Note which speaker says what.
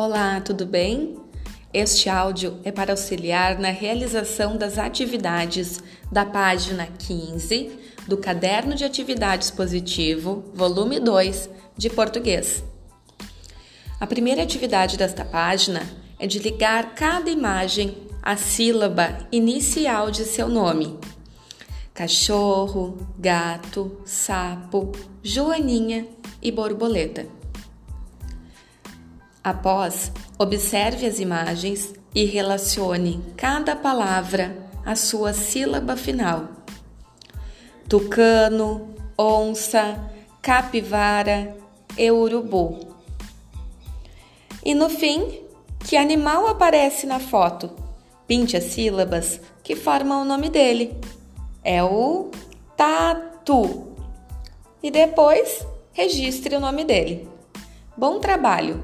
Speaker 1: Olá, tudo bem? Este áudio é para auxiliar na realização das atividades da página 15 do Caderno de Atividades Positivo, volume 2, de português. A primeira atividade desta página é de ligar cada imagem à sílaba inicial de seu nome. Cachorro, gato, sapo, joaninha e borboleta. Após, observe as imagens e relacione cada palavra à sua sílaba final. Tucano, onça, capivara e urubu. E no fim, que animal aparece na foto? Pinte as sílabas que formam o nome dele. É o tatu. E depois, registre o nome dele. Bom trabalho!